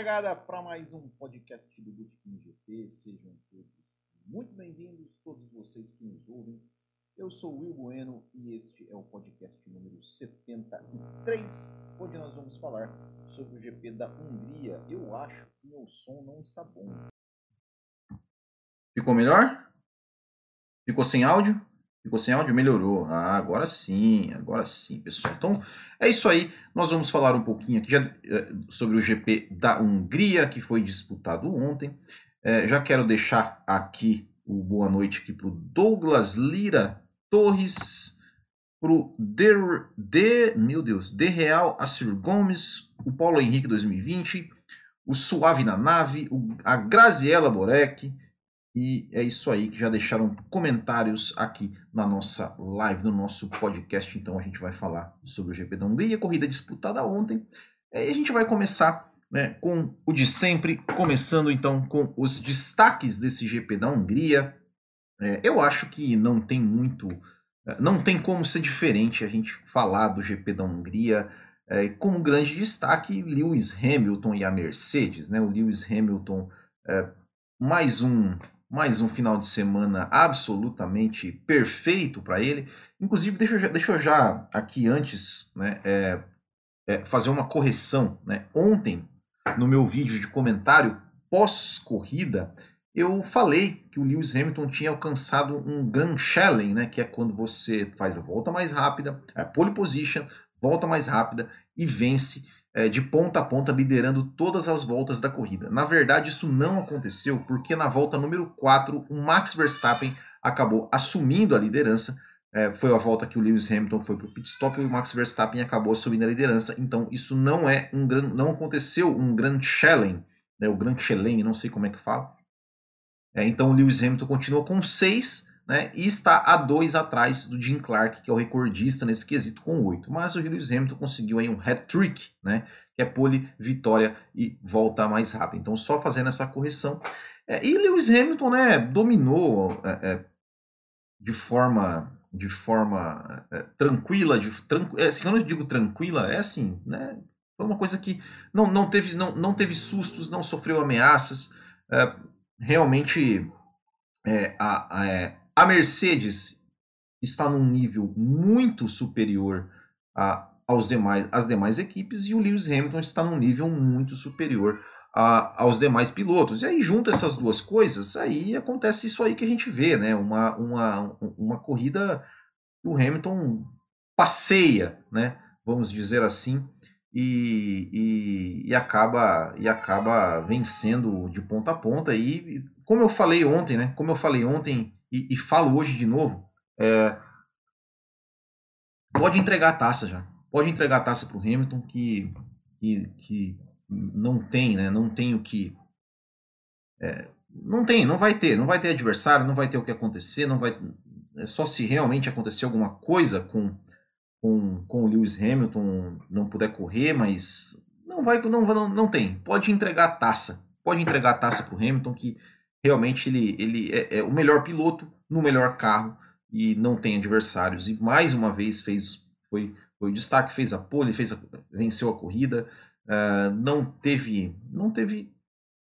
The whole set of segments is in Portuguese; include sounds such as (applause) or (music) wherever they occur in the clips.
Largada para mais um podcast do Bootkin GP. Sejam todos muito bem-vindos, todos vocês que nos ouvem. Eu sou o Will Bueno e este é o podcast número 73, onde nós vamos falar sobre o GP da Hungria. Eu acho que meu som não está bom. Ficou melhor? Ficou sem áudio? Ficou sem áudio? Melhorou. Ah, agora sim, agora sim, pessoal. Então, é isso aí. Nós vamos falar um pouquinho aqui já, eh, sobre o GP da Hungria, que foi disputado ontem. É, já quero deixar aqui o boa noite aqui para o Douglas Lira Torres, para o de, de, meu Deus, De Real Assir Gomes, o Paulo Henrique 2020, o Suave na Nave, o, a Graziela Borek, e é isso aí, que já deixaram comentários aqui na nossa live, no nosso podcast. Então a gente vai falar sobre o GP da Hungria, corrida disputada ontem. E a gente vai começar né, com o de sempre, começando então com os destaques desse GP da Hungria. É, eu acho que não tem muito, é, não tem como ser diferente a gente falar do GP da Hungria. É, como grande destaque, Lewis Hamilton e a Mercedes. Né? O Lewis Hamilton, é, mais um mais um final de semana absolutamente perfeito para ele. Inclusive, deixa eu, já, deixa eu já aqui antes né, é, é, fazer uma correção. Né? Ontem, no meu vídeo de comentário pós-corrida, eu falei que o Lewis Hamilton tinha alcançado um Grand Challenge, né, que é quando você faz a volta mais rápida, a pole position, volta mais rápida e vence é, de ponta a ponta, liderando todas as voltas da corrida. Na verdade, isso não aconteceu porque na volta número 4, o Max Verstappen acabou assumindo a liderança. É, foi a volta que o Lewis Hamilton foi para o pit stop e o Max Verstappen acabou assumindo a liderança. Então, isso não é um gran, não aconteceu um Grand Challenge, né, o Grand Challenge, não sei como é que fala. É, então, o Lewis Hamilton continua com 6 né, e está a dois atrás do Jim Clark, que é o recordista nesse quesito com oito. Mas o Lewis Hamilton conseguiu aí um hat-trick, né, que é pole, vitória e volta mais rápido. Então, só fazendo essa correção. É, e Lewis Hamilton né, dominou é, é, de forma de forma é, tranquila, de, tranqu... É, assim, quando eu digo tranquila, é assim, né, foi uma coisa que não, não, teve, não, não teve sustos, não sofreu ameaças, é, realmente a, a, a Mercedes está num nível muito superior a, aos demais, às demais equipes e o Lewis Hamilton está num nível muito superior a, aos demais pilotos. E aí junta essas duas coisas, aí acontece isso aí que a gente vê, né? Uma, uma, uma corrida o Hamilton passeia, né? Vamos dizer assim, e, e, e, acaba e acaba vencendo de ponta a ponta. E como eu falei ontem, né? Como eu falei ontem e, e falo hoje de novo, é, pode entregar a taça já. Pode entregar a taça para o Hamilton, que, que, que, não tem, né? Não tem o que. É, não tem, não vai ter, não vai ter adversário, não vai ter o que acontecer, não vai. É só se realmente acontecer alguma coisa com, com, com o Lewis Hamilton, não puder correr, mas não vai, não, não, não tem. Pode entregar a taça, pode entregar a taça para o Hamilton que realmente ele, ele é, é, o melhor piloto no melhor carro e não tem adversários. E mais uma vez fez foi, foi o destaque, fez a pole, fez a, venceu a corrida, uh, não teve não teve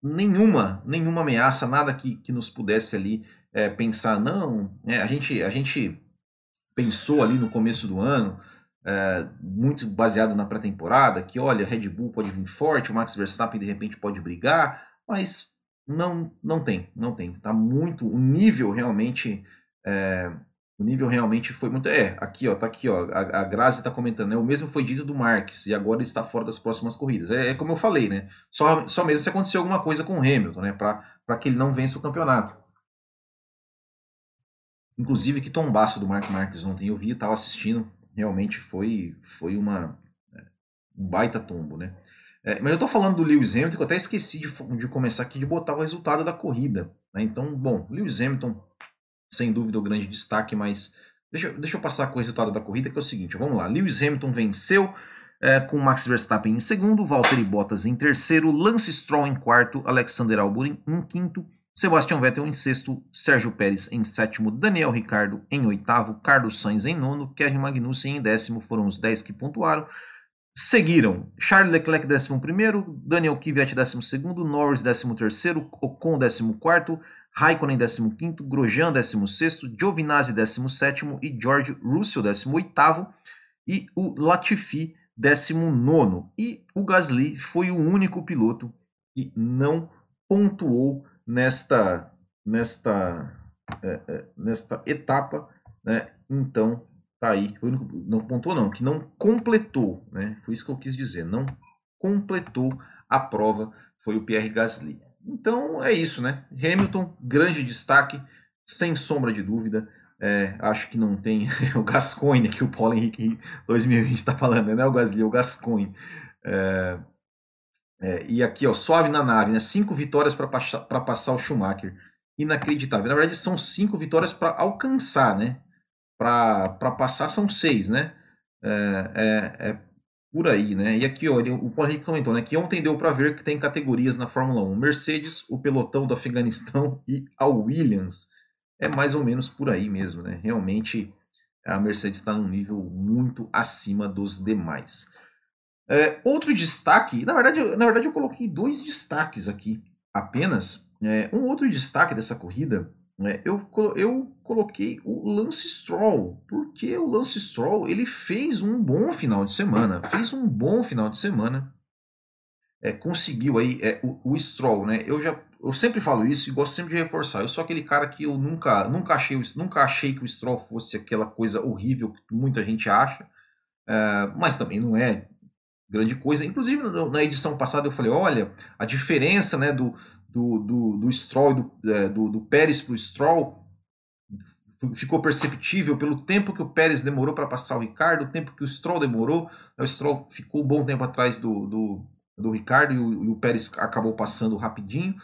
nenhuma nenhuma ameaça, nada que, que nos pudesse ali é, pensar não, é, a gente a gente pensou ali no começo do ano é, muito baseado na pré-temporada que olha Red Bull pode vir forte, o Max Verstappen de repente pode brigar, mas não, não tem, não tem. Tá muito, o nível realmente, é, o nível realmente foi muito. É, aqui ó, tá aqui ó, a, a Grazi tá comentando, né? O mesmo foi dito do Marques e agora ele está fora das próximas corridas. É, é como eu falei, né? Só, só mesmo se acontecer alguma coisa com o Hamilton, né? Para que ele não vença o campeonato. Inclusive que tombaço do Mark Marques ontem eu vi, estava assistindo, realmente foi foi uma é, um baita tombo, né? É, mas eu estou falando do Lewis Hamilton, que eu até esqueci de, de começar aqui de botar o resultado da corrida. Né? Então, bom, Lewis Hamilton, sem dúvida, o grande destaque, mas deixa, deixa eu passar com o resultado da corrida, que é o seguinte: vamos lá. Lewis Hamilton venceu é, com Max Verstappen em segundo, Valtteri Bottas em terceiro, Lance Stroll em quarto, Alexander Albon em quinto, Sebastian Vettel em sexto, Sérgio Pérez em sétimo, Daniel Ricardo em oitavo, Carlos Sainz em nono, Kerry Magnussen em décimo, foram os dez que pontuaram. Seguiram Charles Leclerc 11, Daniel Kvyat 12, Norris 13, Ocon 14, Raikkonen 15, Grosjean 16, Giovinazzi 17 e George Russell 18 e o Latifi 19. E o Gasly foi o único piloto que não pontuou nesta, nesta, é, é, nesta etapa. Né? Então, tá aí. Foi não pontuou, não, que não completou. Né? Foi isso que eu quis dizer. Não completou a prova. Foi o Pierre Gasly. Então é isso, né? Hamilton, grande destaque, sem sombra de dúvida. É, acho que não tem (laughs) o Gascoigne que o Paulo Henrique 2020 está falando, né? não é o Gasly, é o Gascoigne. É, é, e aqui, ó, suave na nave, né? Cinco vitórias para passar o Schumacher. Inacreditável. Na verdade, são cinco vitórias para alcançar, né? Para passar são seis, né? É, é, é por aí, né? E aqui, ele, o Paulo Henrique comentou, né? Que ontem deu para ver que tem categorias na Fórmula 1. Mercedes, o pelotão do Afeganistão (laughs) e a Williams. É mais ou menos por aí mesmo, né? Realmente a Mercedes está num nível muito acima dos demais. É, outro destaque, na verdade, na verdade eu coloquei dois destaques aqui apenas. É, um outro destaque dessa corrida eu, eu coloquei o Lance Stroll, porque o Lance Stroll ele fez um bom final de semana, fez um bom final de semana, é, conseguiu aí é, o, o, Stroll, né? Eu já eu sempre falo isso e gosto sempre de reforçar. Eu sou aquele cara que eu nunca nunca achei nunca achei que o Stroll fosse aquela coisa horrível que muita gente acha, é, mas também não é grande coisa. Inclusive na edição passada eu falei, olha a diferença, né, do do, do, do Stroll, do, é, do, do Pérez para o Stroll, ficou perceptível pelo tempo que o Pérez demorou para passar o Ricardo, o tempo que o Stroll demorou. O Stroll ficou um bom tempo atrás do, do, do Ricardo e o, e o Pérez acabou passando rapidinho.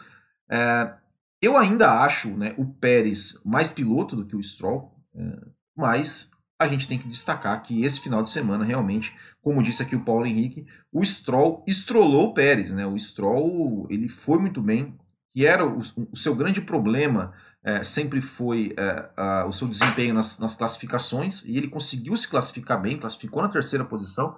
É, eu ainda acho né, o Pérez mais piloto do que o Stroll, é, mas a gente tem que destacar que esse final de semana, realmente, como disse aqui o Paulo Henrique, o Stroll estrolou o Pérez. Né? O Stroll ele foi muito bem, que era o, o seu grande problema é, sempre foi é, a, o seu desempenho nas, nas, classificações, e ele conseguiu se classificar bem, classificou na terceira posição,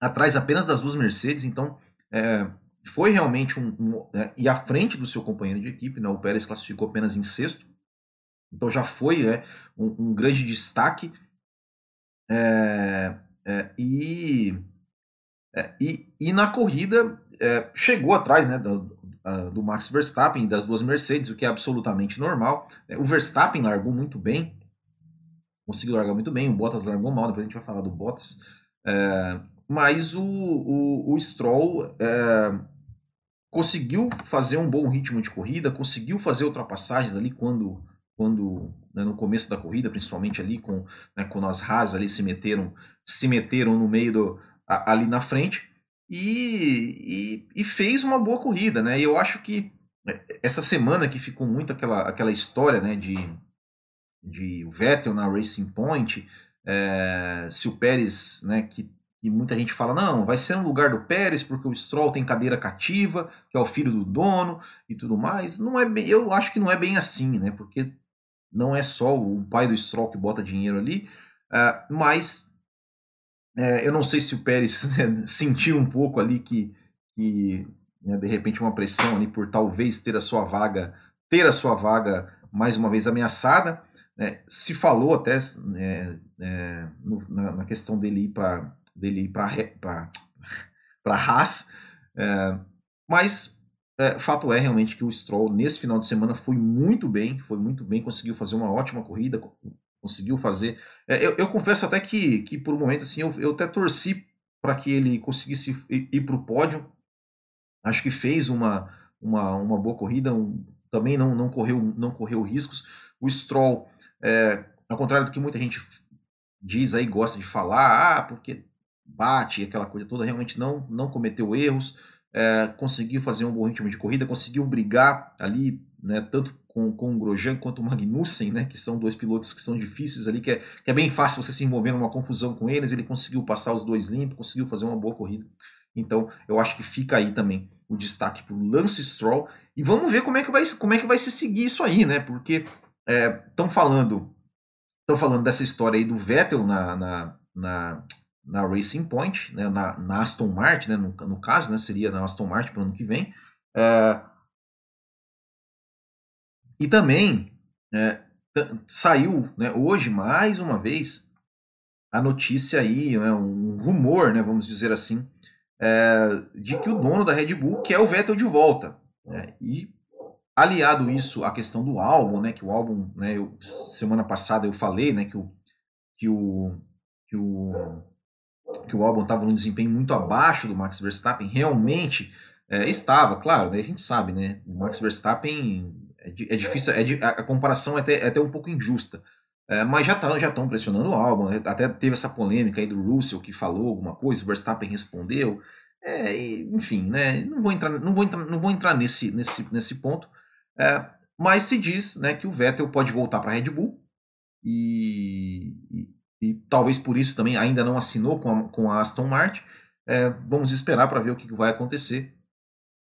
atrás apenas das duas Mercedes, então é, foi realmente um, um e à frente do seu companheiro de equipe, né, o Pérez classificou apenas em sexto, então já foi é, um, um grande destaque. E, e, e na corrida é, chegou atrás né, do, do, Max Verstappen e das duas Mercedes, o que é absolutamente normal. É, o Verstappen largou muito bem, conseguiu largar muito bem, o Bottas largou mal, depois a gente vai falar do Bottas. mas o, o, o Stroll conseguiu fazer um bom ritmo de corrida, conseguiu fazer ultrapassagens ali quando quando né, no começo da corrida, principalmente ali com né, quando as Haas ali se meteram se meteram no meio do ali na frente e, e, e, fez uma boa corrida, né? E eu acho que é, essa semana que ficou muito aquela, aquela história, né, de de Vettel na Racing Point, é, se o Pérez, né, que e muita gente fala, não, vai ser no lugar do Pérez, porque o Stroll tem cadeira cativa, que é o filho do dono e tudo mais. Não é bem, eu acho que não é bem assim, né? Porque não é só o pai do Stroll que bota dinheiro ali, uh, mas uh, eu não sei se o Pérez (laughs) né, sentiu um pouco ali que, que né, de repente uma pressão ali por talvez ter a sua vaga, ter a sua vaga mais uma vez ameaçada. Né? Se falou até né, é, no, na, na, questão dele ir para dele ir para para (tsk) Haas, é, mas é, fato é realmente que o Stroll nesse final de semana foi muito bem, foi muito bem, conseguiu fazer uma ótima corrida, conseguiu fazer. É, eu, eu, confesso até que, que por um momento assim eu, eu até torci para que ele conseguisse ir, ir para o pódio. Acho que fez uma, uma, uma boa corrida, um, também não, não, correu, não correu riscos. O Stroll, é, ao contrário do que muita gente diz aí, gosta de falar, ah, porque bate aquela coisa toda, realmente não, não cometeu erros é, conseguiu fazer um bom ritmo de corrida, conseguiu brigar ali, né, tanto com, com o Grosjean quanto o Magnussen, né, que são dois pilotos que são difíceis ali, que é, que é bem fácil você se envolver numa confusão com eles, ele conseguiu passar os dois limpos, conseguiu fazer uma boa corrida. Então, eu acho que fica aí também o destaque para Lance Stroll. E vamos ver como é que vai, como é que vai se seguir isso aí, né? Porque estão é, falando estão falando dessa história aí do Vettel na, na, na, na Racing Point, né, na, na, Aston Martin, né, no, no, caso, né, seria na Aston Martin para o ano que vem. É, e também é, saiu né, hoje, mais uma vez, a notícia aí, né, um rumor, né, vamos dizer assim, é, de que o dono da Red Bull quer o Vettel de volta. Né, e aliado isso à questão do álbum, né, que o álbum, né, eu, semana passada eu falei, né, que o que o que o que o álbum estava num desempenho muito abaixo do Max Verstappen, realmente é, estava, claro, né, a gente sabe, né, o Max Verstappen é, é difícil, é, a comparação é até, é até um pouco injusta, é, mas já estão já pressionando o álbum, né, até teve essa polêmica aí do Russell que falou alguma coisa, o Verstappen respondeu, é, enfim, né, não vou entrar, não vou entrar, não vou entrar nesse, nesse, nesse ponto, é, mas se diz né, que o Vettel pode voltar para a Red Bull e, e, e, talvez por isso também ainda não assinou com a, com a Aston Martin. É, vamos esperar para ver o que vai acontecer.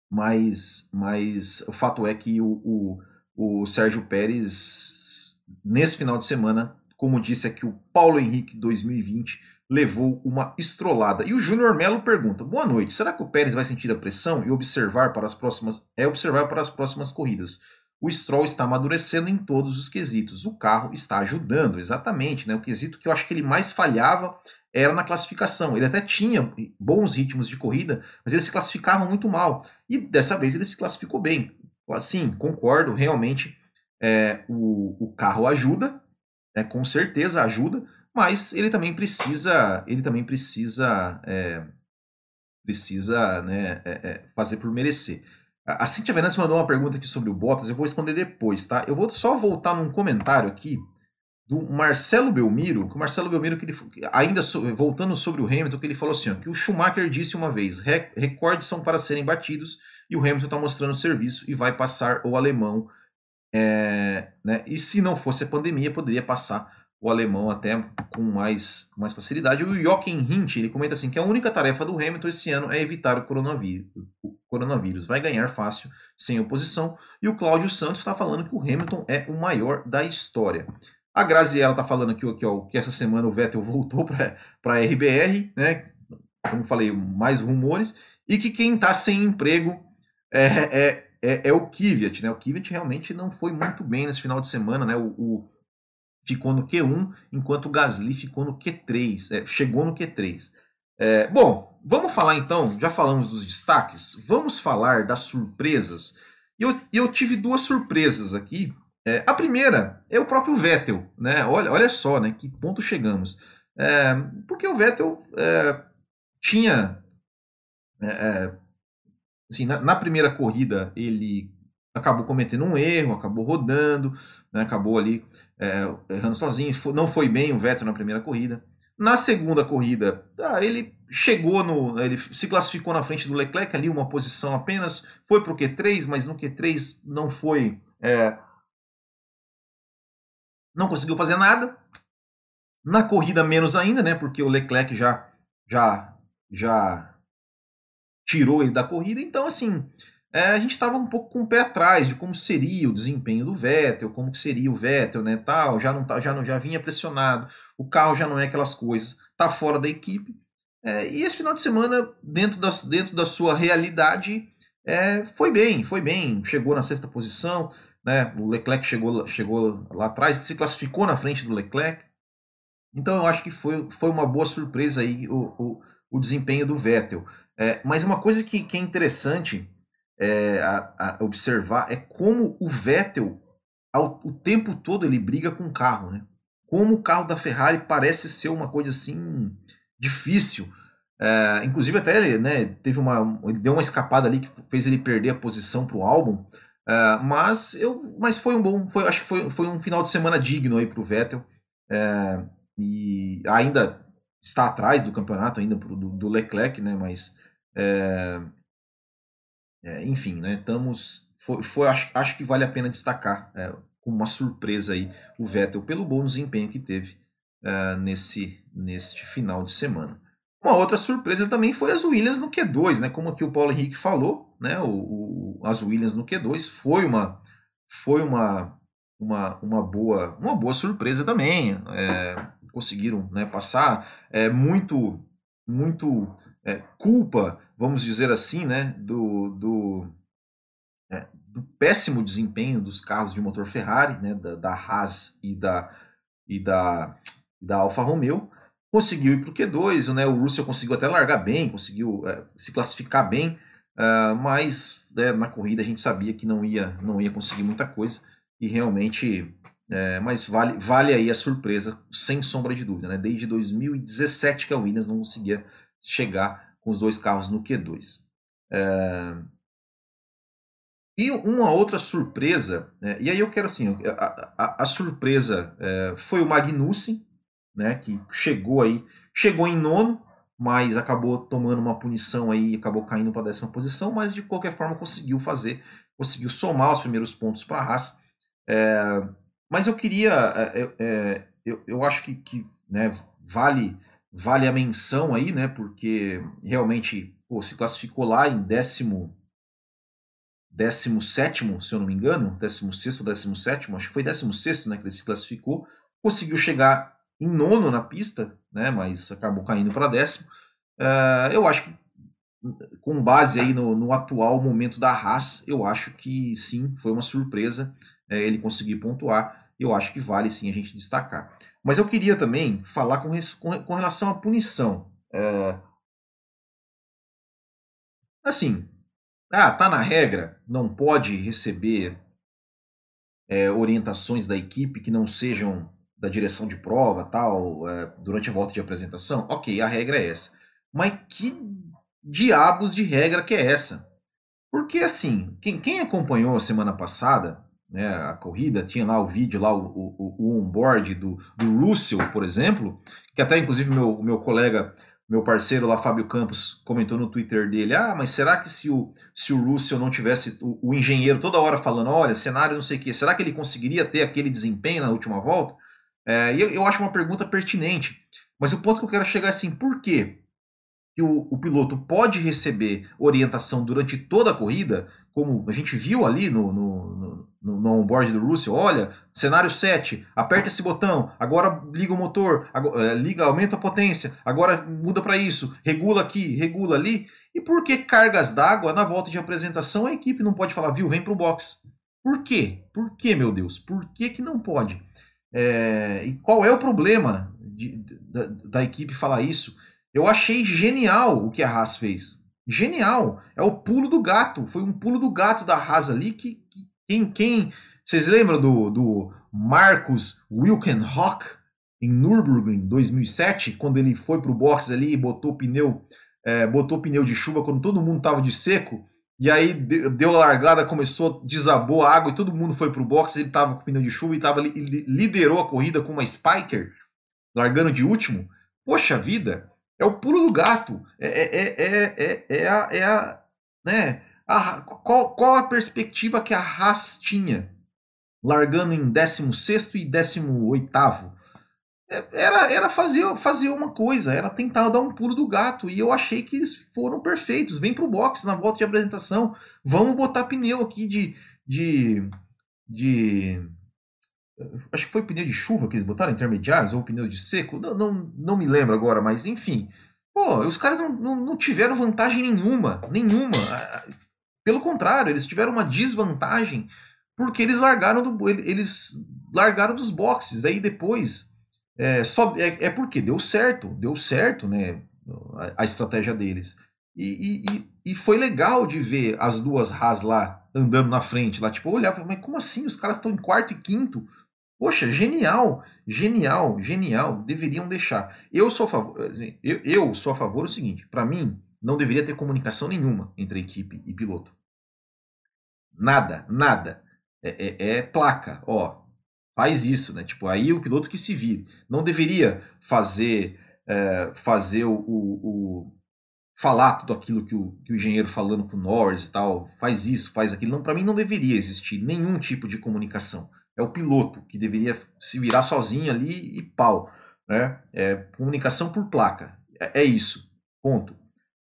Mas, mas o fato é que o, o, o Sérgio Pérez, nesse final de semana, como disse aqui o Paulo Henrique 2020, levou uma estrolada. E o Júnior Melo pergunta: Boa noite, será que o Pérez vai sentir a pressão e observar para as próximas é observar para as próximas corridas? O Stroll está amadurecendo em todos os quesitos. O carro está ajudando, exatamente. Né? O quesito que eu acho que ele mais falhava era na classificação. Ele até tinha bons ritmos de corrida, mas ele se classificava muito mal. E dessa vez ele se classificou bem. Sim, concordo, realmente é, o, o carro ajuda, é, com certeza ajuda, mas ele também precisa, ele também precisa, é, precisa né, é, fazer por merecer. A Cintia Venâncio mandou uma pergunta aqui sobre o Bottas, eu vou responder depois, tá? Eu vou só voltar num comentário aqui do Marcelo Belmiro, que o Marcelo Belmiro, que ele, ainda so, voltando sobre o Hamilton, que ele falou assim, ó, que o Schumacher disse uma vez, recordes são para serem batidos, e o Hamilton está mostrando serviço e vai passar o alemão, é, né? E se não fosse a pandemia, poderia passar o alemão até com mais, mais facilidade. O Joachim Hint, ele comenta assim que a única tarefa do Hamilton esse ano é evitar o coronavírus. O coronavírus vai ganhar fácil, sem oposição. E o Cláudio Santos está falando que o Hamilton é o maior da história. A Graziella está falando aqui que, ó, que essa semana o Vettel (laughs) voltou para a RBR, né? Como falei, mais rumores. E que quem está sem emprego é, é, é, é, o Kvyat, né? O Kvyat realmente não foi muito bem nesse final de semana, né? O, o ficou no Q1, enquanto o Gasly ficou no Q3, é, chegou no Q3. É, bom, vamos falar então, já falamos dos destaques, vamos falar das surpresas. E eu, eu tive duas surpresas aqui. É, a primeira é o próprio Vettel, né? Olha, olha só, né? Que ponto chegamos. É, porque o Vettel é, tinha. É, é, assim, na, na primeira corrida ele acabou cometendo um erro, acabou rodando, né, acabou ali é, errando sozinho, não foi bem o Vettel na primeira corrida. Na segunda corrida, ah, ele chegou no. Ele se classificou na frente do Leclerc, ali uma posição apenas, foi para o Q3, mas no Q3 não foi. É, não conseguiu fazer nada. Na corrida, menos ainda, né? Porque o Leclerc já, já, já tirou ele da corrida. Então, assim, é, a gente estava um pouco com o pé atrás de como seria o desempenho do Vettel, como que seria o Vettel, né, tal, já não tá, já não já vinha pressionado, o carro já não é aquelas coisas, tá fora da equipe. É, e esse final de semana, dentro da, dentro da sua realidade, é, foi bem, foi bem, chegou na sexta posição, né, o Leclerc chegou, chegou lá atrás, se classificou na frente do Leclerc. Então eu acho que foi, foi uma boa surpresa aí o, o, o desempenho do Vettel. É, mas uma coisa que, que é interessante é, a, a observar é como o Vettel, ao, o tempo todo, ele briga com o carro, né? Como o carro da Ferrari parece ser uma coisa assim difícil. É, inclusive até ele, né, teve uma, ele deu uma escapada ali que fez ele perder a posição para o álbum. É, mas eu, mas foi um bom, foi, acho que foi, foi um final de semana digno aí para o Vettel. É, e ainda está atrás do campeonato ainda do, do Leclerc, né? Mas é, enfim, né, estamos. Foi, foi, acho, acho que vale a pena destacar como uma surpresa aí o Vettel pelo bom desempenho que teve nesse, neste final de semana. Uma outra surpresa também foi as Williams no Q2, né? Como aqui o Paulo Henrique falou, né? O, o, as Williams no Q2 foi uma foi uma, uma, uma, boa, uma boa surpresa também. É, conseguiram né, passar. É muito, muito é, culpa, vamos dizer assim, né, do, do, é, do, péssimo desempenho dos carros de motor Ferrari, né, da, da Haas e da, e da, da Alfa Romeo. Conseguiu ir para o Q2, né, o Russell conseguiu até largar bem, conseguiu é, se classificar bem, uh, mas né, na corrida a gente sabia que não ia, não ia conseguir muita coisa e realmente é, mas vale, vale aí a surpresa, sem sombra de dúvida. Né? Desde 2017 que a Williams não conseguia chegar com os dois carros no Q2. É... E uma outra surpresa, né? e aí eu quero assim, a, a, a surpresa foi o Magnussen, né, que chegou aí, chegou em nono, mas acabou tomando uma punição aí, acabou caindo para a décima posição, mas de qualquer forma conseguiu fazer, conseguiu somar os primeiros pontos para a Haas. É, mas eu queria, é, é, eu, eu acho que, que né, vale, vale a menção aí, né? Porque realmente pô, se classificou lá em décimo, décimo sétimo, se eu não me engano, décimo sexto décimo sétimo, acho que foi décimo sexto, né? Que ele se classificou, conseguiu chegar em nono na pista, né? Mas acabou caindo para décimo. Uh, eu acho que com base aí no, no, atual momento da Haas, eu acho que sim, foi uma surpresa é, ele conseguir pontuar eu acho que vale sim a gente destacar. Mas eu queria também falar com, com, com relação à punição. É... Assim, ah, tá na regra, não pode receber é, orientações da equipe que não sejam da direção de prova, tal, é, durante a volta de apresentação. Ok, a regra é essa. Mas que diabos de regra que é essa? Porque assim, quem, quem acompanhou a semana passada né, a corrida, tinha lá o vídeo, lá o, o, o onboard do, do Russell, por exemplo, que até inclusive meu, meu colega, meu parceiro lá, Fábio Campos, comentou no Twitter dele, ah, mas será que se o, se o Russell não tivesse o, o engenheiro toda hora falando, olha, cenário não sei o que, será que ele conseguiria ter aquele desempenho na última volta? É, eu, eu acho uma pergunta pertinente, mas o ponto que eu quero chegar é assim, por quê? que o, o, piloto pode receber orientação durante toda a corrida, como a gente viu ali no, no, no, no onboard do Russell, olha, cenário 7, aperta esse botão, agora liga o motor, agora, eh, liga, aumenta a potência, agora muda para isso, regula aqui, regula ali. E por que cargas d'água na volta de apresentação a equipe não pode falar, viu, vem para o box? Por quê? Por que, meu Deus? Por que, que não pode? É, e qual é o problema de, da, da equipe falar isso? Eu achei genial o que a Haas fez. Genial. É o pulo do gato. Foi um pulo do gato da Haas ali que, que quem, quem. Vocês lembram do, do Marcus Wilkenhock em Nürburgring 2007, quando ele foi para o box ali e botou pneu, é, botou pneu de chuva quando todo mundo estava de seco? E aí deu largada, começou, desabou a água e todo mundo foi para o box. Ele estava com pneu de chuva e tava, liderou a corrida com uma Spiker, largando de último. Poxa vida, é o pulo do gato. É, é, é, é, é, a, é a, né? A, qual, qual a perspectiva que a Haas tinha? Largando em 16 e 18. Era, era fazer, fazer uma coisa, era tentar dar um pulo do gato. E eu achei que eles foram perfeitos. Vem pro box na volta de apresentação. Vamos botar pneu aqui de. de, de Acho que foi pneu de chuva que eles botaram, intermediários, ou pneu de seco, não, não, não me lembro agora, mas enfim. Pô, os caras não, não, não tiveram vantagem nenhuma, nenhuma. Pelo contrário, eles tiveram uma desvantagem porque eles largaram do, eles largaram dos boxes. Aí depois é, só é, é porque deu certo, deu certo, né? A, a estratégia deles. E, e, e, foi legal de ver as duas Haas lá andando na frente, lá tipo, olhava, mas como assim? Os caras estão em quarto e quinto. Poxa, genial, genial, genial. Deveriam deixar. Eu sou a favor, assim, eu, eu sou a favor do seguinte: para mim, não deveria ter comunicação nenhuma entre equipe e piloto. Nada, nada. É, é, é placa, ó. Faz isso, né? Tipo, aí o piloto que se vire. Não deveria fazer é, fazer o, o, o, falar tudo aquilo que o, que o engenheiro falando com o Norris e tal. Faz isso, faz aquilo. Não, para mim não deveria existir nenhum tipo de comunicação é o piloto que deveria se virar sozinho ali e pau. Né? É comunicação por placa. É, é isso. Ponto.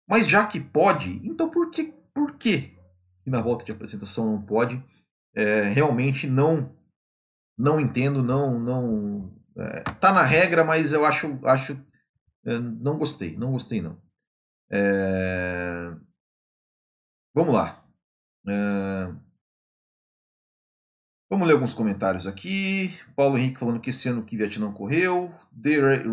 Mas já que pode, então por que, por que na volta de apresentação não pode? É, realmente não não entendo, não não É, tá na regra, mas eu acho, acho é, não gostei, não gostei não. É, vamos lá. É, vamos ler alguns comentários aqui. Paulo Henrique falando que esse ano que Vietnã correu. The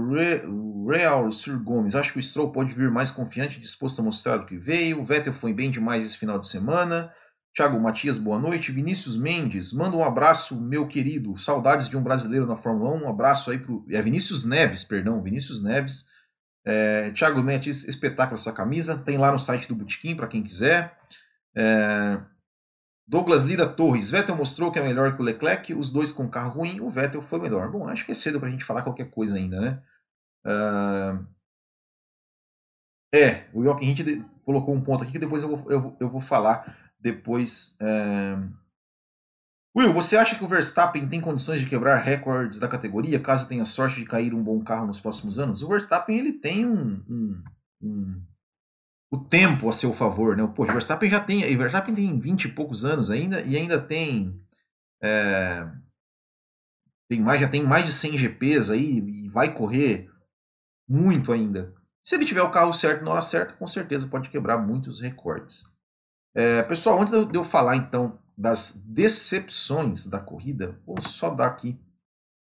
Real Sir Gomes. Acho que o Stroll pode vir mais confiante, disposto a mostrar o que veio. O Vettel foi bem demais esse final de semana. Thiago Matias, boa noite. Vinícius Mendes, manda um abraço, meu querido. Saudades de um brasileiro na Fórmula 1. Um abraço aí pro. É Vinícius Neves, perdão, Vinícius Neves. É, Thiago Matias, espetáculo essa camisa. Tem lá no site do Botequim para quem quiser. É, Douglas Lira Torres, Vettel mostrou que é melhor que o Leclerc, os dois com carro ruim, o Vettel foi melhor. Bom, acho que é cedo para a gente falar qualquer coisa ainda, né? Uh... É, o Jochen Hint colocou um ponto aqui que depois eu vou, eu, eu vou falar depois. É... Will, você acha que o Verstappen tem condições de quebrar recordes da categoria caso tenha sorte de cair um bom carro nos próximos anos? O Verstappen ele tem um, um, um o tempo a seu favor, né? Pô, o Verstappen já tem, o Verstappen tem 20 e poucos anos ainda e ainda tem é, tem mais, já tem mais de 100 GPs aí e vai correr muito ainda. Se ele tiver o carro certo na hora certa, com certeza pode quebrar muitos recordes. É, pessoal, antes de eu falar então das decepções da corrida, vou só dar aqui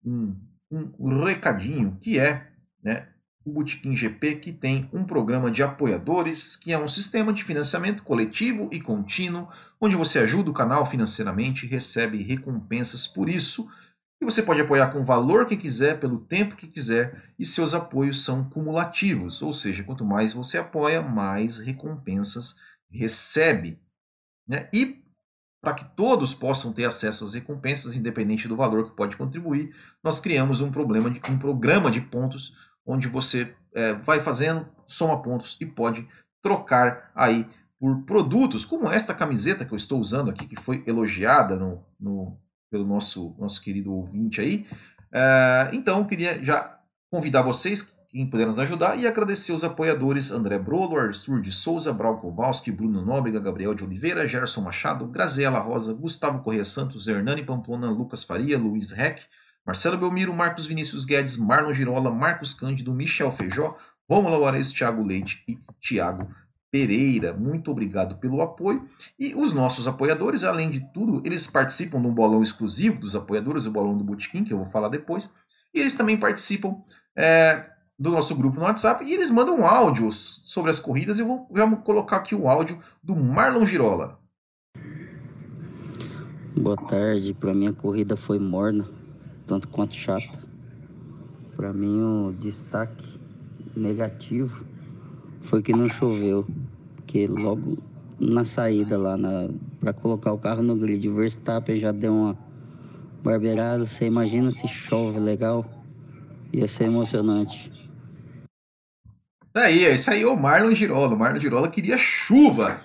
um, um recadinho que é né, o Botequim GP, que tem um programa de apoiadores, que é um sistema de financiamento coletivo e contínuo, onde você ajuda o canal financeiramente e recebe recompensas por isso. E você pode apoiar com o valor que quiser, pelo tempo que quiser, e seus apoios são cumulativos, ou seja, quanto mais você apoia, mais recompensas recebe. Né? E para que todos possam ter acesso às recompensas, independente do valor que pode contribuir, nós criamos um, problema de, um programa de pontos onde você é, vai fazendo, soma pontos e pode trocar aí por produtos, como esta camiseta que eu estou usando aqui, que foi elogiada no, no pelo nosso, nosso querido ouvinte aí. É, então, eu queria já convidar vocês, quem puder nos ajudar, e agradecer os apoiadores André Brolo, Arthur de Souza, Brau Kowalski, Bruno Nóbrega, Gabriel de Oliveira, Gerson Machado, Graziela Rosa, Gustavo Correia Santos, Hernani Pamplona, Lucas Faria, Luiz Reck, Marcelo Belmiro, Marcos Vinícius Guedes, Marlon Girola, Marcos Cândido, Michel Feijó, Romulo Alvarez, Thiago Leite e Thiago Pereira. Muito obrigado pelo apoio. E os nossos apoiadores, além de tudo, eles participam de um bolão exclusivo dos apoiadores, o bolão do Botequim, que eu vou falar depois. E eles também participam é, do nosso grupo no WhatsApp e eles mandam áudios sobre as corridas. Eu vou, vou colocar aqui o áudio do Marlon Girola. Boa tarde. Para mim a corrida foi morna tanto quanto chata. Para mim, o destaque negativo foi que não choveu, porque logo na saída lá na para colocar o carro no grid, o Verstappen já deu uma barbeirada. Você imagina se chove legal? Ia ser emocionante. Daí, esse aí é o Marlon Girola. O Marlon Girola queria chuva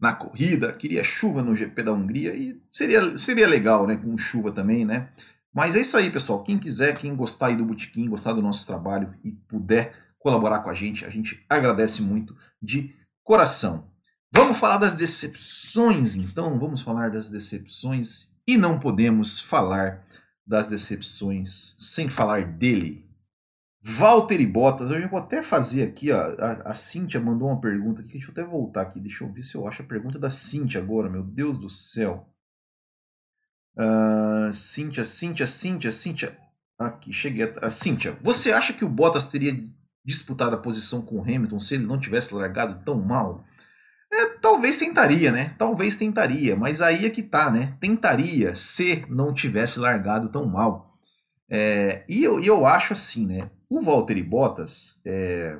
na corrida, queria chuva no GP da Hungria e seria, seria legal, né? Com chuva também, né? Mas é isso aí, pessoal. Quem quiser, quem gostar aí do Botequim, gostar do nosso trabalho e puder colaborar com a gente, a gente agradece muito de coração. Vamos falar das decepções, então. Vamos falar das decepções e não podemos falar das decepções sem falar dele. Valtteri Bottas, eu já vou até fazer aqui, ó, a, a Cíntia mandou uma pergunta aqui, deixa eu até voltar aqui, deixa eu ver se eu acho a pergunta da Cíntia agora, meu Deus do céu. Uh, Cíntia, Cíntia, Cíntia, Cíntia. Aqui, cheguei. A, a Cíntia, você acha que o Bottas teria disputado a posição com o Hamilton se ele não tivesse largado tão mal? É, talvez tentaria, né? Talvez tentaria, mas aí é que tá, né? Tentaria se não tivesse largado tão mal. É, e eu, eu acho assim, né? O Valtteri Bottas, é,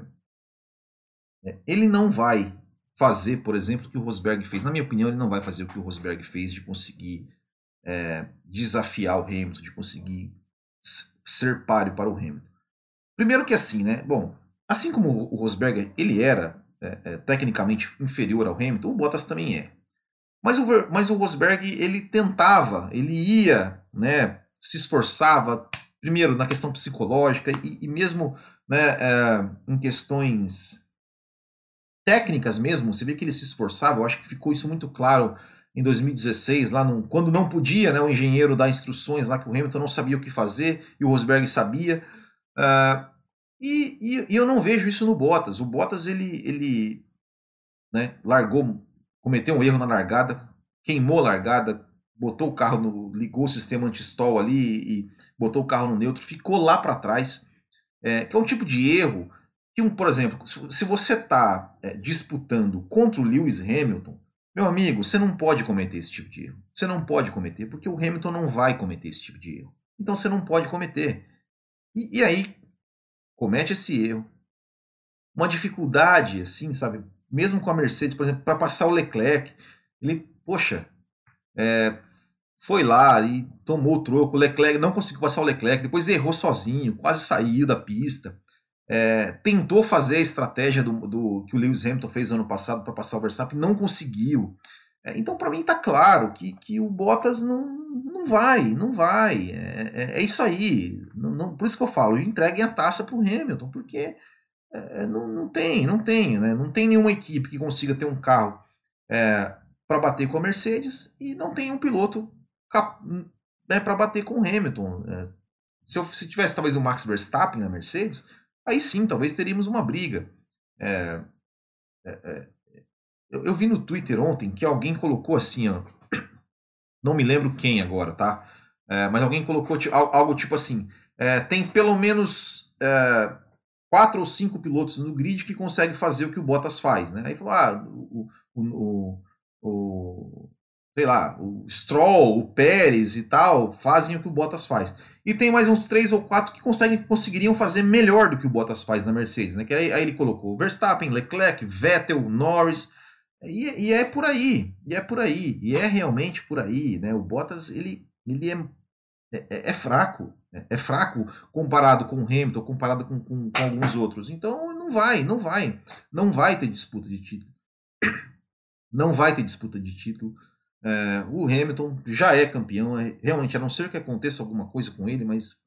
é, ele não vai fazer, por exemplo, o que o Rosberg fez. Na minha opinião, ele não vai fazer o que o Rosberg fez de conseguir é, desafiar o Hamilton, de conseguir ser páreo para o Hamilton. Primeiro que assim, né? Bom, assim como o Rosberg ele era é, é, tecnicamente inferior ao Hamilton, o Bottas também é. Mas o, mas o Rosberg ele tentava, ele ia, né? Se esforçava primeiro na questão psicológica e, e mesmo né, é, em questões técnicas mesmo, você vê que ele se esforçava, eu acho que ficou isso muito claro em 2016, lá no, quando não podia, né, o engenheiro dar instruções lá que o Hamilton não sabia o que fazer e o Rosberg sabia. Uh, e, e, e, eu não vejo isso no Bottas. O Bottas ele, ele né, largou, cometeu um erro na largada, queimou a largada, botou o carro no, ligou o sistema anti-stall ali e botou o carro no neutro, ficou lá para trás, é, que é um tipo de erro que, um, por exemplo, se você está é, disputando contra o Lewis Hamilton, meu amigo, você não pode cometer esse tipo de erro. Você não pode cometer, porque o Hamilton não vai cometer esse tipo de erro. Então você não pode cometer. E, e aí, comete esse erro. Uma dificuldade, assim, sabe? Mesmo com a Mercedes, por exemplo, para passar o Leclerc, ele, poxa, é, foi lá e tomou o troco. O Leclerc não conseguiu passar o Leclerc, depois errou sozinho, quase saiu da pista é, tentou fazer a estratégia do, do, que o Lewis Hamilton fez ano passado para passar o Verstappen, não conseguiu. É, então, para mim, está claro que, que o Bottas não, não vai, não vai. É, é, é isso aí. Não, não, por isso que eu falo, entreguem a taça para o Hamilton, porque é, não, não tem, não tem, né? não tem nenhuma equipe que consiga ter um carro é, para bater com a Mercedes e não tem um piloto né, para bater com o Hamilton. se eu se tivesse talvez o Max Verstappen na Mercedes, aí sim, talvez teríamos uma briga. É, é, é, eu, eu, vi no Twitter ontem que alguém colocou assim, ó, (coughs) não me lembro quem agora, tá? É, mas alguém colocou algo tipo assim: é, tem pelo menos é, quatro ou cinco pilotos no grid que conseguem fazer o que o Bottas faz, né? Aí falou: ah, o, o, o sei lá, o Stroll, o Pérez e tal fazem o que o Bottas faz. E tem mais uns três ou quatro que conseguem, conseguiriam fazer melhor do que o Bottas faz na Mercedes. Né? Que aí, aí ele colocou Verstappen, Leclerc, Vettel, Norris. E, e, é por aí. E é por aí. E é realmente por aí. Né? O Bottas ele, ele é, é, é, é fraco. É, é fraco comparado com o Hamilton, comparado com, com, com alguns outros. Então não vai, não vai. Não vai ter disputa de título. (coughs) Não vai ter disputa de título. É, o Hamilton já é campeão, é, realmente, a não ser que aconteça alguma coisa com ele, mas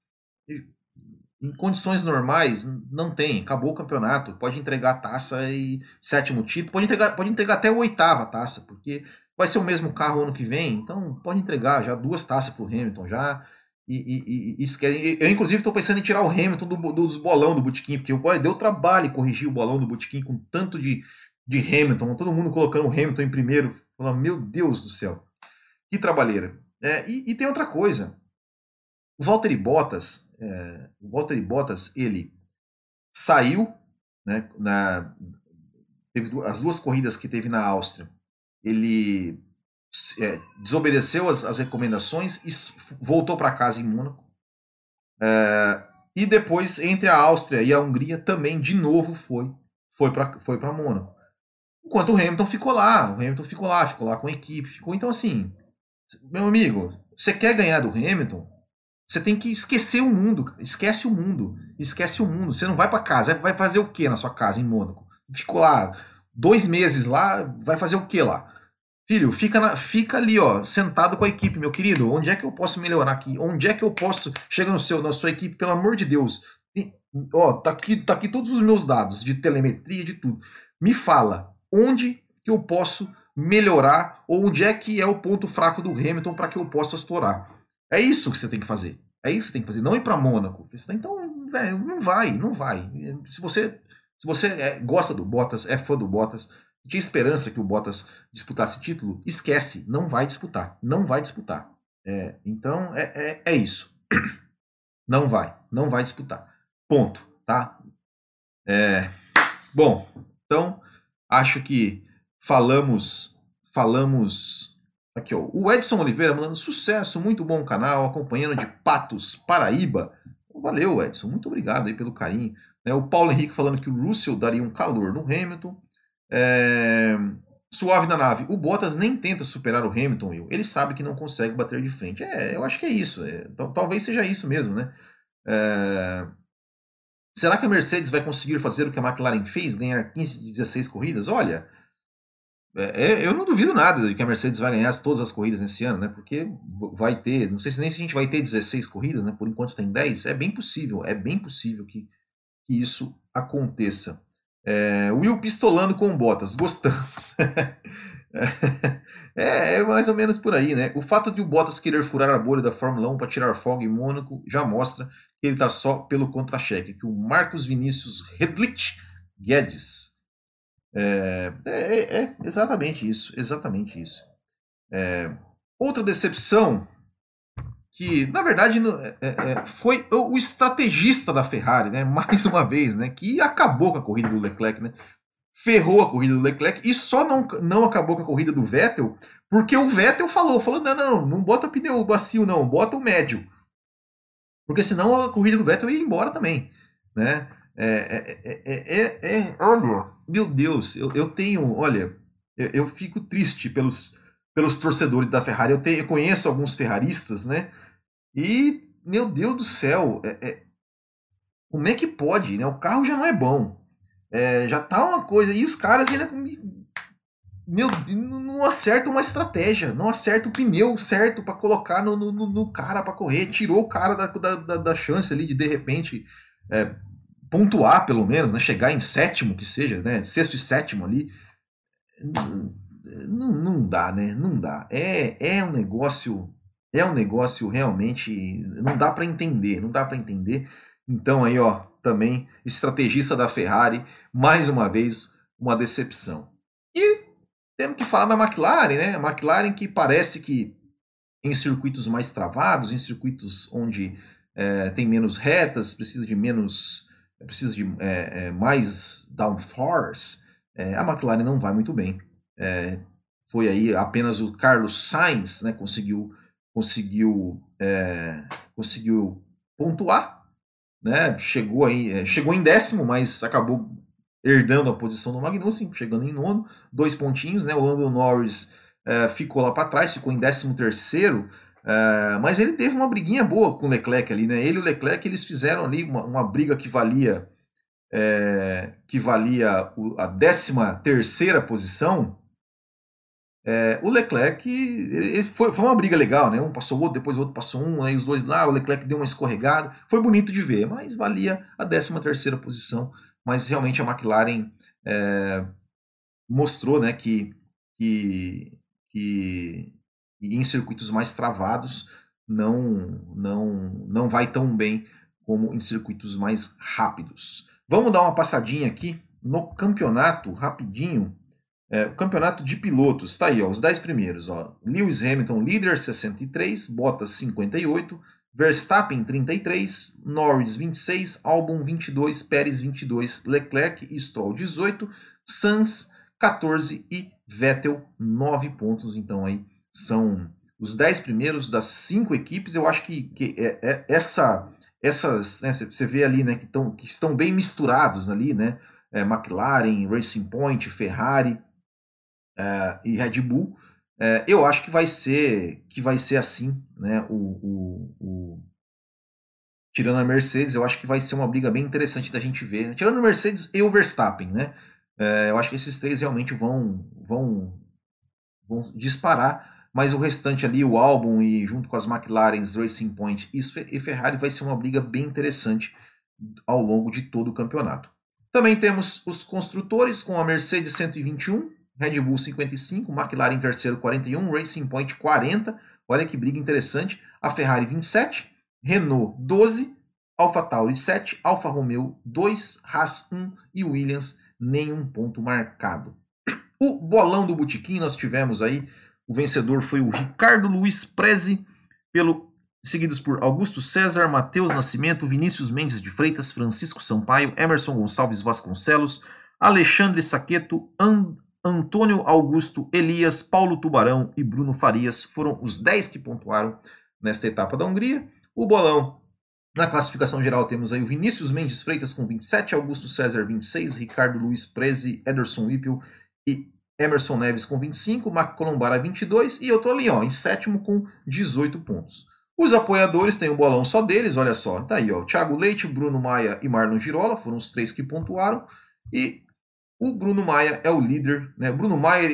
em condições normais não tem, acabou o campeonato, pode entregar a taça e sétimo título, pode entregar, pode entregar até a oitava taça, porque vai ser o mesmo carro ano que vem, então pode entregar já duas taças para o Hamilton já. E, e, e, eu, inclusive, estou pensando em tirar o Hamilton do, do, dos bolão do Botequim, porque eu, deu trabalho corrigir o bolão do Botequim com tanto de, de Hamilton, todo mundo colocando o Hamilton em primeiro. Falando, meu Deus do céu, que trabalheira. É, e, e, tem outra coisa. O Valtteri Bottas, é, o Valtteri Bottas, ele saiu, né, na, teve as duas corridas que teve na Áustria, ele é, desobedeceu as, as, recomendações e voltou para casa em Mônaco. É, e depois, entre a Áustria e a Hungria, também de novo foi foi para foi Mônaco. Enquanto o Hamilton ficou lá, o Hamilton ficou lá, ficou lá com a equipe, ficou. Então, assim, meu amigo, você quer ganhar do Hamilton? Você tem que esquecer o mundo, esquece o mundo, esquece o mundo. Você não vai para casa, vai fazer o que na sua casa em Mônaco? Ficou lá dois meses lá, vai fazer o que lá? Filho, fica, na, fica ali, ó, sentado com a equipe, meu querido. Onde é que eu posso melhorar aqui? Onde é que eu posso chega no seu, na sua equipe, pelo amor de Deus? ó, tá aqui, tá aqui todos os meus dados de telemetria, de tudo. Me fala, onde que eu posso melhorar ou onde é que é o ponto fraco do Hamilton para que eu possa explorar. É isso que você tem que fazer. É isso que você tem que fazer. Não ir para Mônaco. Então, velho, não vai, não vai. Se você, se você é, gosta do Bottas, é fã do Bottas, tinha esperança que o Bottas disputasse título, esquece, não vai disputar. Não vai disputar. É, então, é, é, é isso. (clears throat) Não vai, não vai disputar. Ponto, tá? É, bom, então Acho que falamos, falamos aqui, ó. O Edson Oliveira mandando sucesso, muito bom canal, acompanhando de Patos, Paraíba. Valeu, Edson, muito obrigado aí pelo carinho. É, o Paulo Henrique falando que o Russell daria um calor no Hamilton. É... Suave na nave. O Bottas nem tenta superar o Hamilton, Will. Ele sabe que não consegue bater de frente. É, eu acho que é isso. É, talvez seja isso mesmo, né? É... Será que a Mercedes vai conseguir fazer o que a McLaren fez, ganhar 15 de 16 corridas? Olha, é, é, eu não duvido nada de que a Mercedes vai ganhar todas as corridas nesse ano, né? Porque vai ter, não sei se nem se a gente vai ter 16 corridas, né? Por enquanto tem 10. É bem possível, é bem possível que, que isso aconteça. É, Will pistolando com botas, gostamos. (laughs) É, é, mais ou menos por aí, né? O fato de o Bottas querer furar a bolha da Fórmula 1 para tirar folga em Mônaco já mostra que ele está só pelo contra-cheque. Que o Marcos Vinícius Redlich Guedes. É, é, é, exatamente isso, exatamente isso. É, outra decepção que, na verdade, é, é, foi o estrategista da Ferrari, né? (laughs) Mais uma vez, né? Que acabou com a corrida do Leclerc, né? Ferrou a corrida do Leclerc e só não, não acabou com a corrida do Vettel porque o Vettel falou, falou, não, não, não bota pneu macio não, bota o médio. Porque senão a corrida do Vettel ia embora também, né? É, é, é, é, olha, meu Deus, eu, eu tenho, olha, eu, eu, fico triste pelos, pelos torcedores da Ferrari. Eu, tenho, eu conheço alguns ferraristas, né? E, meu Deus do céu, como é que pode, né? O carro já não é bom. É, já tá uma coisa. E os caras ainda meu, não acertam uma estratégia, não acerta o pneu certo para colocar no, no, no cara para correr, tirou o cara da, da, da, chance ali de de repente é, pontuar pelo menos, né, chegar em sétimo que seja, né, sexto e sétimo ali, não, não dá, né, não dá. É, é um negócio, é um negócio realmente, não dá para entender, não dá para entender. Então aí, ó, também estrategista da Ferrari, mais uma vez uma decepção. E temos que falar da McLaren, né? A McLaren que parece que em circuitos mais travados, em circuitos onde é, tem menos retas, precisa de menos, precisa de é, é, mais downforce, é, a McLaren não vai muito bem. É, foi aí apenas o Carlos Sainz, né? Conseguiu, conseguiu, é, conseguiu pontuar né? Chegou, aí, é, chegou em décimo, mas acabou herdando a posição do Magnussen, chegando em nono, dois pontinhos, né? O Lando Norris é, ficou lá para trás, ficou em décimo terceiro, é, mas ele teve uma briguinha boa com o Leclerc ali, né? Ele e o Leclerc eles fizeram ali uma, uma briga que valia é, que valia a décima terceira posição é, o Leclerc, ele foi, foi uma briga legal, né? Um passou o outro, depois o outro passou um, aí os dois lá, o Leclerc deu uma escorregada. Foi bonito de ver, mas valia a 13 terceira posição. Mas realmente a McLaren é, mostrou né, que, que, que em circuitos mais travados não, não, não vai tão bem como em circuitos mais rápidos. Vamos dar uma passadinha aqui no campeonato rapidinho é, o campeonato de pilotos, está aí, ó, os 10 primeiros. Ó. Lewis Hamilton, líder, 63, Bottas, 58, Verstappen, 33, Norris, 26, Albon, 22, Pérez, 22, Leclerc e Stroll, 18, Sainz, 14 e Vettel, 9 pontos. Então aí são os 10 primeiros das 5 equipes. Eu acho que, que é, é, essa, essas, né, você vê ali, né, que, tão, que estão bem misturados ali, né? É, McLaren, Racing Point, Ferrari, uh, e Red Bull, uh, eu acho que vai ser que vai ser assim, né? O, o, o, tirando a Mercedes, eu acho que vai ser uma briga bem interessante da gente ver. Né? Tirando a Mercedes e o Verstappen, né? Uh, eu acho que esses três realmente vão vão vão disparar. Mas o restante ali, o álbum e junto com as McLarens, Racing Point e Ferrari, vai ser uma briga bem interessante ao longo de todo o campeonato. Também temos os construtores com a Mercedes 121, Red Bull 55, McLaren em terceiro 41, Racing Point 40, olha que briga interessante, a Ferrari 27, Renault 12, Alfa Tauri 7, Alfa Romeo 2, Haas 1 e Williams nenhum ponto marcado. O bolão do Botequim nós tivemos aí, o vencedor foi o Ricardo Luiz Prezi, pelo, seguidos por Augusto César, Matheus Nascimento, Vinícius Mendes de Freitas, Francisco Sampaio, Emerson Gonçalves Vasconcelos, Alexandre Saqueto, And Antônio Augusto, Elias, Paulo Tubarão e Bruno Farias foram os 10 que pontuaram nesta etapa da Hungria. O bolão, na classificação geral, temos aí o Vinícius Mendes Freitas com 27, Augusto César 26, Ricardo Luiz Prezi, Ederson Whippel e Emerson Neves com 25, Marco Colombara 22 e eu tô ali ó, em sétimo com 18 pontos. Os apoiadores têm um bolão só deles, olha só, tá aí ó, Thiago Leite, Bruno Maia e Marlon Girola foram os três que pontuaram e o Bruno Maia é o líder, né? O Bruno Maia,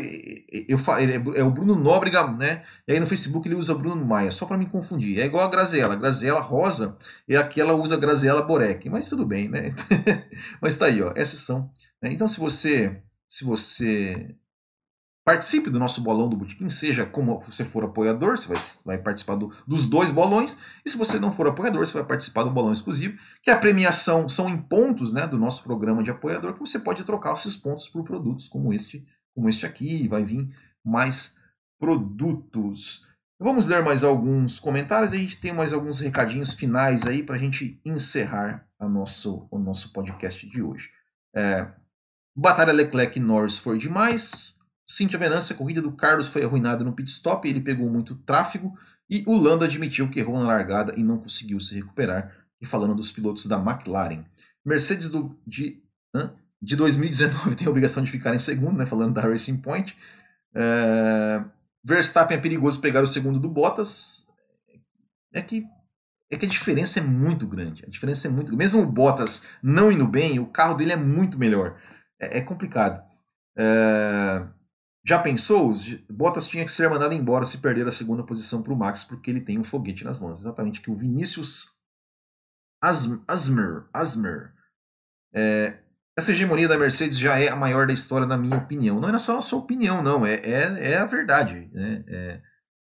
eu falo, ele é, é, o Bruno Nóbrega, né? E aí no Facebook ele usa Bruno Maia, só para me confundir. É igual a Graziella, Graziella rosa, e aqui ela usa Graziella Borek, mas tudo bem, né? (laughs) mas tá aí, ó, essas são. Né? Então se você, se você participe do nosso bolão do Botequim, seja como você for apoiador, você vai, vai participar do, dos dois bolões, e se você não for apoiador, você vai participar do bolão exclusivo, que a premiação são em pontos né, do nosso programa de apoiador, que você pode trocar esses pontos por produtos como este, como este aqui, vai vir mais produtos. Vamos ler mais alguns comentários, a gente tem mais alguns recadinhos finais aí para a gente encerrar a nosso, o nosso podcast de hoje. É, Batalha Leclerc e Norris foi demais. Cintia Venâncio, a corrida do Carlos foi arruinada no pit stop, ele pegou muito tráfego e o Lando admitiu que errou na largada e não conseguiu se recuperar. E falando dos pilotos da McLaren. Mercedes do, de, de 2019 tem a obrigação de ficar em segundo, né, falando da Racing Point. É, Verstappen é perigoso pegar o segundo do Bottas. É que, é que a diferença é muito grande. A diferença é muito Mesmo o Bottas não indo bem, o carro dele é muito melhor. É, é complicado. É, já pensou? Bottas tinha que ser mandado embora se perder a segunda posição para o Max, porque ele tem um foguete nas mãos. Exatamente que o Vinícius Asmer, Asmer é, essa hegemonia da Mercedes já é a maior da história, na minha opinião. Não é só a sua opinião, não. É, é, é a verdade. Né? É,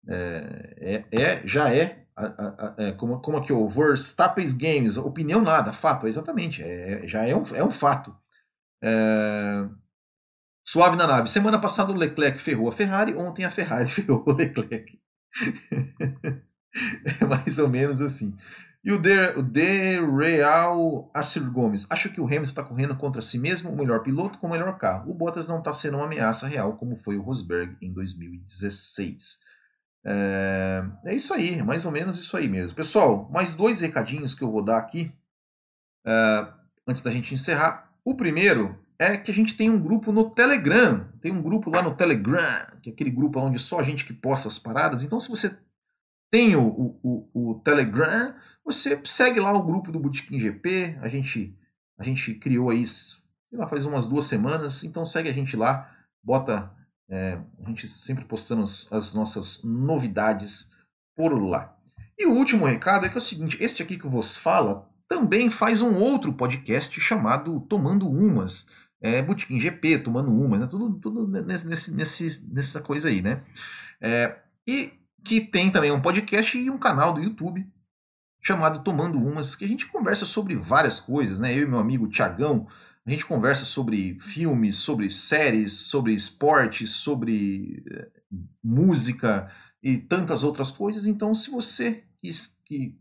é, é, é já é, a, a, a, é, como, como aqui o Verstappen's Games, opinião nada, fato, exatamente. É, já é um, é um fato. É, Suave na nave. Semana passada o Leclerc ferrou a Ferrari, ontem a Ferrari (laughs) ferrou o Leclerc. (laughs) é mais ou menos assim. E o De, o De Real Assir Gomes. Acho que o Hamilton está correndo contra si mesmo, o melhor piloto com o melhor carro. O Bottas não está sendo uma ameaça real, como foi o Rosberg em 2016. É, é isso aí, é mais ou menos isso aí mesmo. Pessoal, mais dois recadinhos que eu vou dar aqui uh, antes da gente encerrar. O primeiro é que a gente tem um grupo no Telegram. Tem um grupo lá no Telegram, que é aquele grupo onde só a gente que posta as paradas. Então, se você tem o, o, o, Telegram, você segue lá o grupo do Botequim GP. A gente, a gente criou aí, sei lá, faz umas duas semanas. Então, segue a gente lá, bota. É, a gente sempre postando as, as nossas novidades por lá. E o último recado é que é o seguinte: este aqui que vos fala também faz um outro podcast chamado Tomando Umas é, Botequim GP, tomando uma, né? tudo, tudo nesse, nesse, nessa coisa aí, né? É, e que tem também um podcast e um canal do YouTube chamado Tomando Umas, que a gente conversa sobre várias coisas, né? Eu e meu amigo Tiagão, a gente conversa sobre filmes, sobre séries, sobre esportes, sobre eh, música e tantas outras coisas. Então, se você que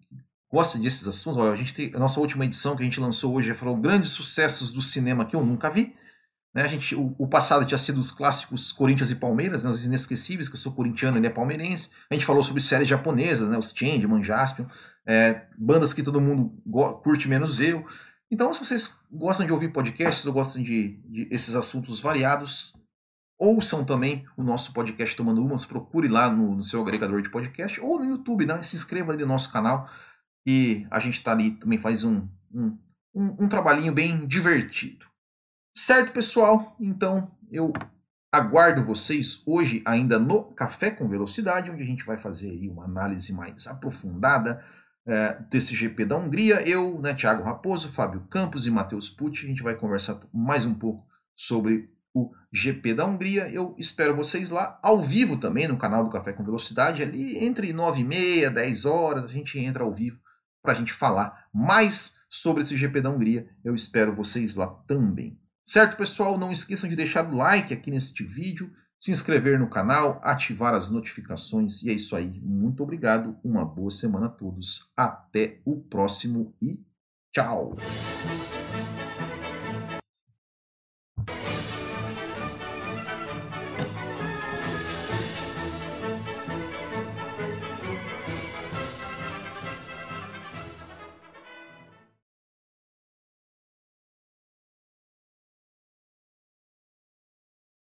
gosta desses assuntos, a gente tem a nossa última edição que a gente lançou hoje foram grandes sucessos do cinema que eu nunca vi. Né? A gente, o, o, passado tinha sido os clássicos Corinthians e Palmeiras, né? os inesquecíveis, que eu sou corintiano e ele é palmeirense. A gente falou sobre séries japonesas, né? os Changeman, Jaspion, é, bandas que todo mundo curte menos eu. Então, se vocês gostam de ouvir podcasts ou gostam de, de esses assuntos variados, ouçam também o nosso podcast Tomando Umas, procure lá no, no seu agregador de podcast ou no YouTube, né? se inscreva ali no nosso canal e a gente está ali também faz um, um, um, um trabalhinho bem divertido. Certo, pessoal? Então eu aguardo vocês hoje ainda no Café com Velocidade, onde a gente vai fazer uma análise mais aprofundada é, desse GP da Hungria. Eu, né, Thiago Raposo, Fábio Campos e Matheus Pucci, a gente vai conversar mais um pouco sobre o GP da Hungria. Eu espero vocês lá, ao vivo também, no canal do Café com Velocidade, ali entre 9 e meia, 10 horas, a gente entra ao vivo para a gente falar mais sobre esse GP da Hungria. Eu espero vocês lá também. Certo, pessoal? Não esqueçam de deixar o like aqui neste vídeo, se inscrever no canal, ativar as notificações. E é isso aí. Muito obrigado. Uma boa semana a todos. Até o próximo e tchau!